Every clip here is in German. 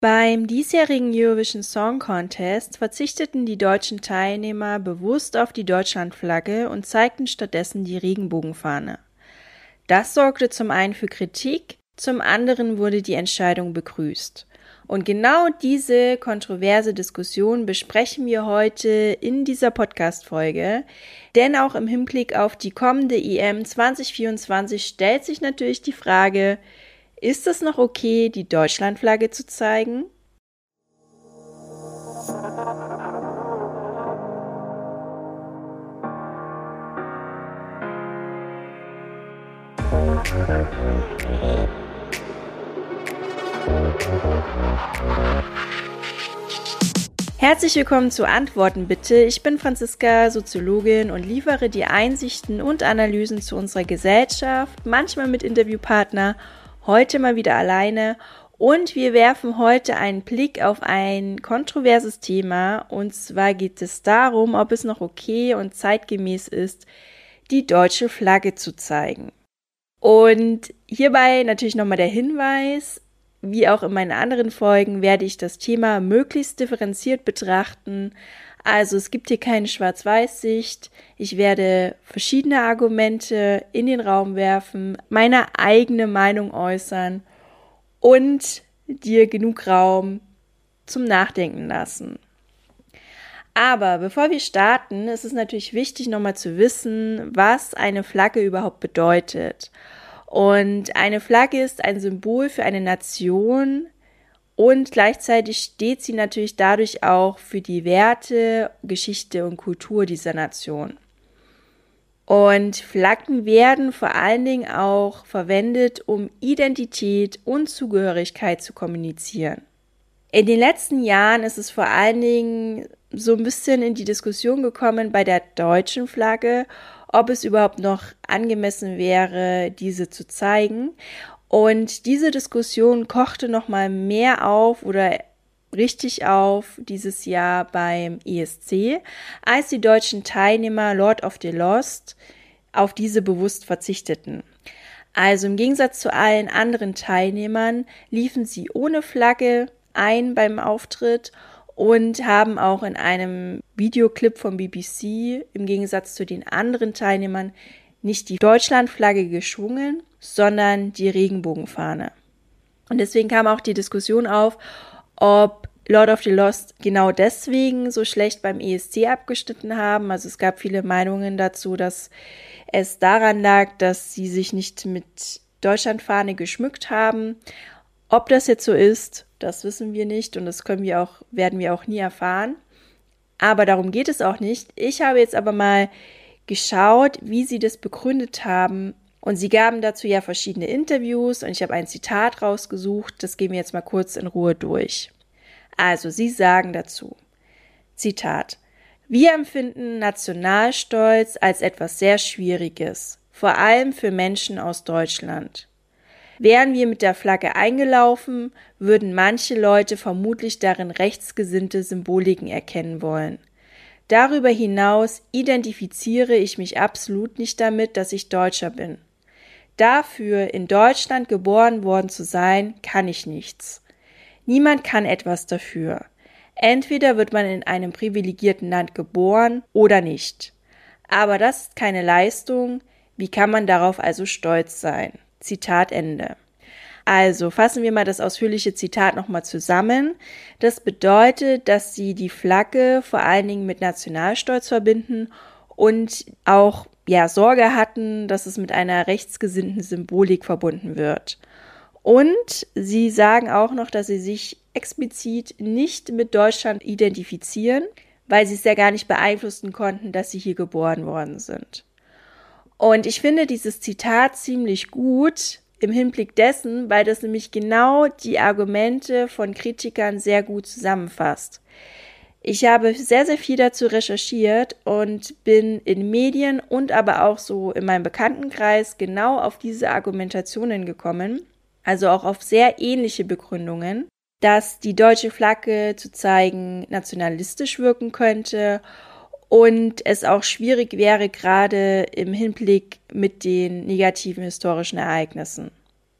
Beim diesjährigen Eurovision Song Contest verzichteten die deutschen Teilnehmer bewusst auf die Deutschlandflagge und zeigten stattdessen die Regenbogenfahne. Das sorgte zum einen für Kritik, zum anderen wurde die Entscheidung begrüßt. Und genau diese kontroverse Diskussion besprechen wir heute in dieser Podcast-Folge. Denn auch im Hinblick auf die kommende EM 2024 stellt sich natürlich die Frage, ist es noch okay, die Deutschlandflagge zu zeigen? Herzlich willkommen zu Antworten bitte. Ich bin Franziska, Soziologin und liefere die Einsichten und Analysen zu unserer Gesellschaft, manchmal mit Interviewpartner heute mal wieder alleine und wir werfen heute einen Blick auf ein kontroverses Thema und zwar geht es darum, ob es noch okay und zeitgemäß ist, die deutsche Flagge zu zeigen. Und hierbei natürlich nochmal der Hinweis, wie auch in meinen anderen Folgen werde ich das Thema möglichst differenziert betrachten. Also es gibt hier keine Schwarz-Weiß-Sicht. Ich werde verschiedene Argumente in den Raum werfen, meine eigene Meinung äußern und dir genug Raum zum Nachdenken lassen. Aber bevor wir starten, ist es natürlich wichtig, nochmal zu wissen, was eine Flagge überhaupt bedeutet. Und eine Flagge ist ein Symbol für eine Nation, und gleichzeitig steht sie natürlich dadurch auch für die Werte, Geschichte und Kultur dieser Nation. Und Flaggen werden vor allen Dingen auch verwendet, um Identität und Zugehörigkeit zu kommunizieren. In den letzten Jahren ist es vor allen Dingen so ein bisschen in die Diskussion gekommen bei der deutschen Flagge, ob es überhaupt noch angemessen wäre, diese zu zeigen. Und diese Diskussion kochte noch mal mehr auf oder richtig auf dieses Jahr beim ESC, als die deutschen Teilnehmer Lord of the Lost auf diese bewusst verzichteten. Also im Gegensatz zu allen anderen Teilnehmern liefen sie ohne Flagge ein beim Auftritt und haben auch in einem Videoclip vom BBC im Gegensatz zu den anderen Teilnehmern nicht die Deutschlandflagge geschwungen, sondern die Regenbogenfahne. Und deswegen kam auch die Diskussion auf, ob Lord of the Lost genau deswegen so schlecht beim ESC abgeschnitten haben. Also es gab viele Meinungen dazu, dass es daran lag, dass sie sich nicht mit Deutschlandfahne geschmückt haben. Ob das jetzt so ist, das wissen wir nicht und das können wir auch, werden wir auch nie erfahren. Aber darum geht es auch nicht. Ich habe jetzt aber mal geschaut, wie sie das begründet haben. Und sie gaben dazu ja verschiedene Interviews und ich habe ein Zitat rausgesucht. Das gehen wir jetzt mal kurz in Ruhe durch. Also, sie sagen dazu. Zitat. Wir empfinden Nationalstolz als etwas sehr Schwieriges, vor allem für Menschen aus Deutschland. Wären wir mit der Flagge eingelaufen, würden manche Leute vermutlich darin rechtsgesinnte Symboliken erkennen wollen. Darüber hinaus identifiziere ich mich absolut nicht damit, dass ich Deutscher bin. Dafür, in Deutschland geboren worden zu sein, kann ich nichts. Niemand kann etwas dafür. Entweder wird man in einem privilegierten Land geboren oder nicht. Aber das ist keine Leistung. Wie kann man darauf also stolz sein? Zitat Ende. Also fassen wir mal das ausführliche Zitat nochmal zusammen. Das bedeutet, dass sie die Flagge vor allen Dingen mit Nationalstolz verbinden und auch ja Sorge hatten, dass es mit einer rechtsgesinnten Symbolik verbunden wird. Und sie sagen auch noch, dass sie sich explizit nicht mit Deutschland identifizieren, weil sie es ja gar nicht beeinflussen konnten, dass sie hier geboren worden sind. Und ich finde dieses Zitat ziemlich gut, im Hinblick dessen, weil das nämlich genau die Argumente von Kritikern sehr gut zusammenfasst. Ich habe sehr, sehr viel dazu recherchiert und bin in Medien und aber auch so in meinem Bekanntenkreis genau auf diese Argumentationen gekommen, also auch auf sehr ähnliche Begründungen, dass die deutsche Flagge zu zeigen nationalistisch wirken könnte und es auch schwierig wäre, gerade im Hinblick mit den negativen historischen Ereignissen.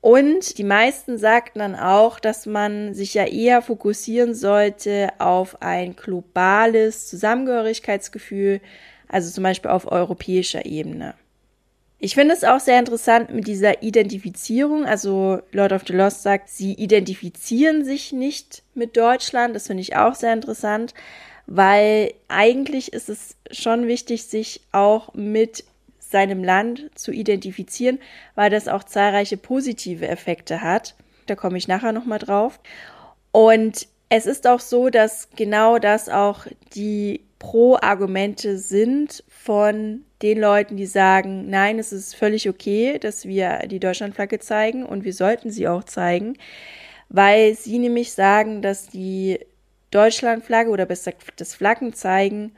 Und die meisten sagten dann auch, dass man sich ja eher fokussieren sollte auf ein globales Zusammengehörigkeitsgefühl, also zum Beispiel auf europäischer Ebene. Ich finde es auch sehr interessant mit dieser Identifizierung. Also Lord of the Lost sagt, sie identifizieren sich nicht mit Deutschland. Das finde ich auch sehr interessant, weil eigentlich ist es schon wichtig, sich auch mit seinem Land zu identifizieren, weil das auch zahlreiche positive Effekte hat. Da komme ich nachher nochmal drauf. Und es ist auch so, dass genau das auch die Pro-Argumente sind von den Leuten, die sagen, nein, es ist völlig okay, dass wir die Deutschlandflagge zeigen und wir sollten sie auch zeigen, weil sie nämlich sagen, dass die Deutschlandflagge oder besser das Flaggenzeigen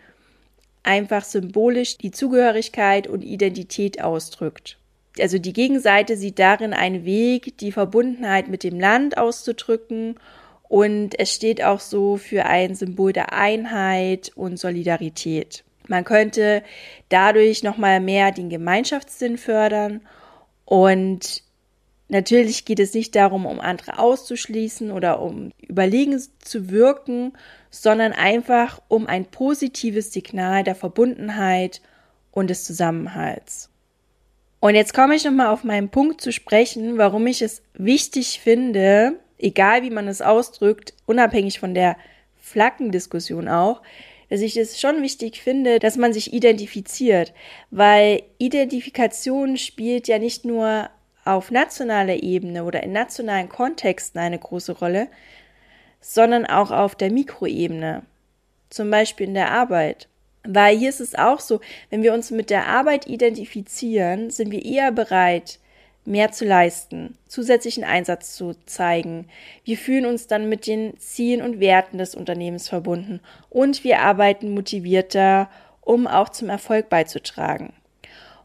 einfach symbolisch die Zugehörigkeit und Identität ausdrückt. Also die Gegenseite sieht darin einen Weg, die Verbundenheit mit dem Land auszudrücken und es steht auch so für ein Symbol der Einheit und Solidarität. Man könnte dadurch nochmal mehr den Gemeinschaftssinn fördern und natürlich geht es nicht darum, um andere auszuschließen oder um überlegen zu wirken, sondern einfach um ein positives Signal der Verbundenheit und des Zusammenhalts. Und jetzt komme ich nochmal auf meinen Punkt zu sprechen, warum ich es wichtig finde, egal wie man es ausdrückt, unabhängig von der Flaggendiskussion auch, dass ich es schon wichtig finde, dass man sich identifiziert, weil Identifikation spielt ja nicht nur auf nationaler Ebene oder in nationalen Kontexten eine große Rolle, sondern auch auf der Mikroebene, zum Beispiel in der Arbeit. Weil hier ist es auch so, wenn wir uns mit der Arbeit identifizieren, sind wir eher bereit, mehr zu leisten, zusätzlichen Einsatz zu zeigen. Wir fühlen uns dann mit den Zielen und Werten des Unternehmens verbunden und wir arbeiten motivierter, um auch zum Erfolg beizutragen.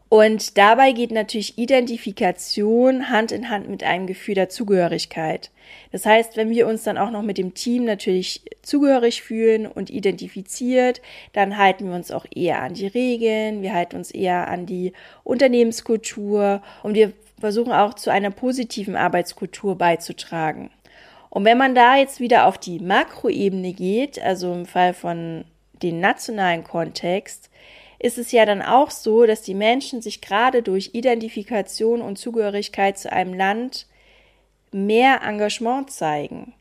Und dabei geht natürlich Identifikation Hand in Hand mit einem Gefühl der Zugehörigkeit. Das heißt, wenn wir uns dann auch noch mit dem Team natürlich zugehörig fühlen und identifiziert, dann halten wir uns auch eher an die Regeln, wir halten uns eher an die Unternehmenskultur und wir versuchen auch zu einer positiven Arbeitskultur beizutragen. Und wenn man da jetzt wieder auf die Makroebene geht, also im Fall von den nationalen Kontext, ist es ja dann auch so, dass die Menschen sich gerade durch Identifikation und Zugehörigkeit zu einem Land mehr Engagement zeigen.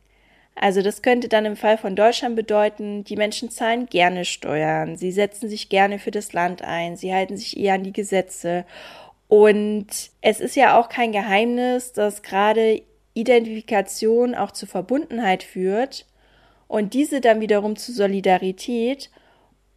Also das könnte dann im Fall von Deutschland bedeuten, die Menschen zahlen gerne Steuern, sie setzen sich gerne für das Land ein, sie halten sich eher an die Gesetze und es ist ja auch kein Geheimnis, dass gerade Identifikation auch zu Verbundenheit führt und diese dann wiederum zu Solidarität.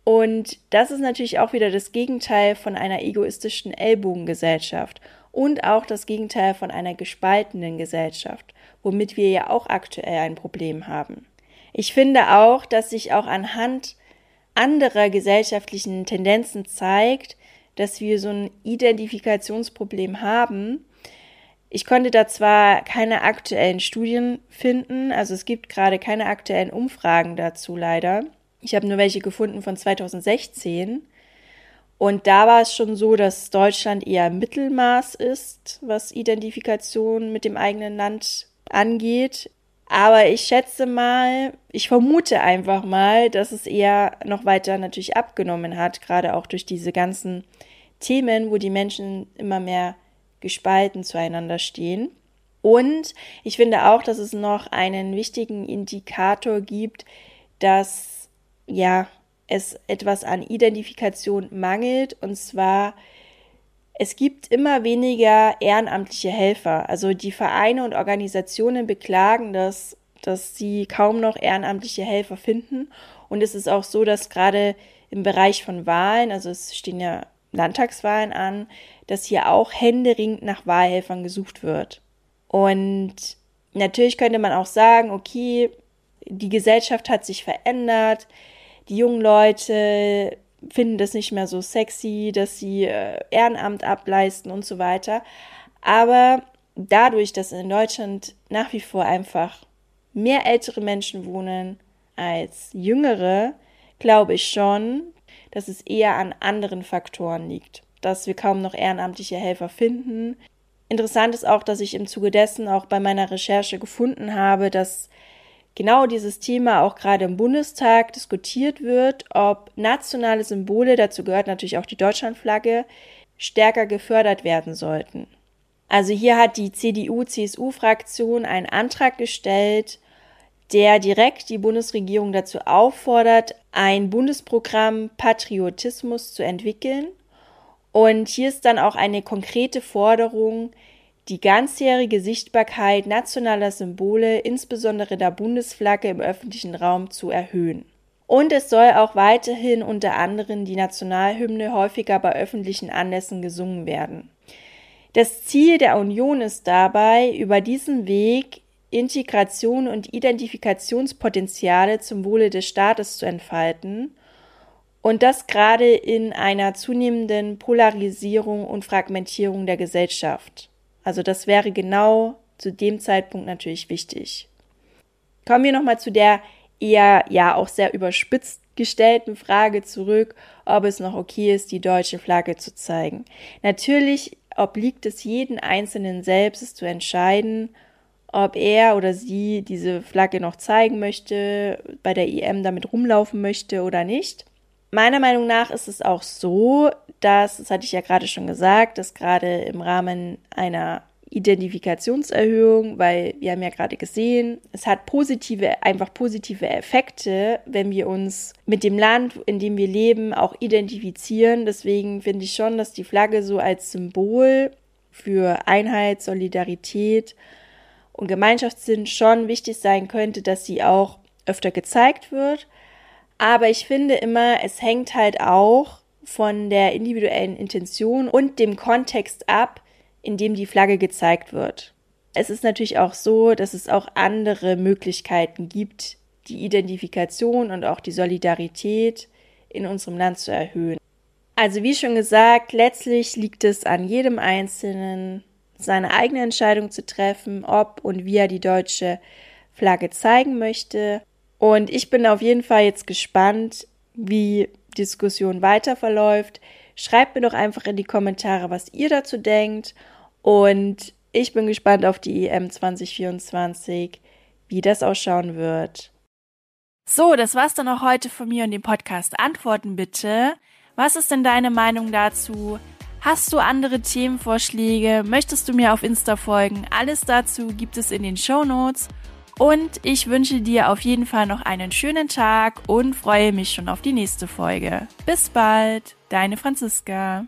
Und das ist natürlich auch wieder das Gegenteil von einer egoistischen Ellbogengesellschaft und auch das Gegenteil von einer gespaltenen Gesellschaft, womit wir ja auch aktuell ein Problem haben. Ich finde auch, dass sich auch anhand anderer gesellschaftlichen Tendenzen zeigt, dass wir so ein Identifikationsproblem haben. Ich konnte da zwar keine aktuellen Studien finden, also es gibt gerade keine aktuellen Umfragen dazu leider. Ich habe nur welche gefunden von 2016. Und da war es schon so, dass Deutschland eher Mittelmaß ist, was Identifikation mit dem eigenen Land angeht. Aber ich schätze mal, ich vermute einfach mal, dass es eher noch weiter natürlich abgenommen hat, gerade auch durch diese ganzen Themen, wo die Menschen immer mehr gespalten zueinander stehen. Und ich finde auch, dass es noch einen wichtigen Indikator gibt, dass ja es etwas an Identifikation mangelt und zwar es gibt immer weniger ehrenamtliche Helfer. Also die Vereine und Organisationen beklagen das, dass sie kaum noch ehrenamtliche Helfer finden. Und es ist auch so, dass gerade im Bereich von Wahlen, also es stehen ja Landtagswahlen an, dass hier auch händeringend nach Wahlhelfern gesucht wird. Und natürlich könnte man auch sagen, okay, die Gesellschaft hat sich verändert, die jungen Leute finden das nicht mehr so sexy, dass sie äh, Ehrenamt ableisten und so weiter. Aber dadurch, dass in Deutschland nach wie vor einfach mehr ältere Menschen wohnen als jüngere, glaube ich schon, dass es eher an anderen Faktoren liegt, dass wir kaum noch ehrenamtliche Helfer finden. Interessant ist auch, dass ich im Zuge dessen auch bei meiner Recherche gefunden habe, dass genau dieses Thema auch gerade im Bundestag diskutiert wird, ob nationale Symbole, dazu gehört natürlich auch die Deutschlandflagge, stärker gefördert werden sollten. Also hier hat die CDU-CSU-Fraktion einen Antrag gestellt, der direkt die Bundesregierung dazu auffordert, ein Bundesprogramm Patriotismus zu entwickeln. Und hier ist dann auch eine konkrete Forderung, die ganzjährige Sichtbarkeit nationaler Symbole, insbesondere der Bundesflagge im öffentlichen Raum zu erhöhen. Und es soll auch weiterhin unter anderem die Nationalhymne häufiger bei öffentlichen Anlässen gesungen werden. Das Ziel der Union ist dabei, über diesen Weg Integration und Identifikationspotenziale zum Wohle des Staates zu entfalten und das gerade in einer zunehmenden Polarisierung und Fragmentierung der Gesellschaft. Also das wäre genau zu dem Zeitpunkt natürlich wichtig. Kommen wir nochmal zu der eher ja auch sehr überspitzt gestellten Frage zurück, ob es noch okay ist, die deutsche Flagge zu zeigen. Natürlich obliegt es jeden Einzelnen selbst, zu entscheiden, ob er oder sie diese Flagge noch zeigen möchte, bei der EM damit rumlaufen möchte oder nicht. Meiner Meinung nach ist es auch so, dass, das hatte ich ja gerade schon gesagt, dass gerade im Rahmen einer Identifikationserhöhung, weil wir haben ja gerade gesehen, es hat positive, einfach positive Effekte, wenn wir uns mit dem Land, in dem wir leben, auch identifizieren. Deswegen finde ich schon, dass die Flagge so als Symbol für Einheit, Solidarität und Gemeinschaftssinn schon wichtig sein könnte, dass sie auch öfter gezeigt wird. Aber ich finde immer, es hängt halt auch von der individuellen Intention und dem Kontext ab, in dem die Flagge gezeigt wird. Es ist natürlich auch so, dass es auch andere Möglichkeiten gibt, die Identifikation und auch die Solidarität in unserem Land zu erhöhen. Also wie schon gesagt, letztlich liegt es an jedem Einzelnen, seine eigene Entscheidung zu treffen, ob und wie er die deutsche Flagge zeigen möchte. Und ich bin auf jeden Fall jetzt gespannt, wie Diskussion weiter verläuft. Schreibt mir doch einfach in die Kommentare, was ihr dazu denkt. Und ich bin gespannt auf die EM 2024, wie das ausschauen wird. So, das war's dann auch heute von mir und dem Podcast. Antworten bitte. Was ist denn deine Meinung dazu? Hast du andere Themenvorschläge? Möchtest du mir auf Insta folgen? Alles dazu gibt es in den Show Notes. Und ich wünsche dir auf jeden Fall noch einen schönen Tag und freue mich schon auf die nächste Folge. Bis bald, deine Franziska.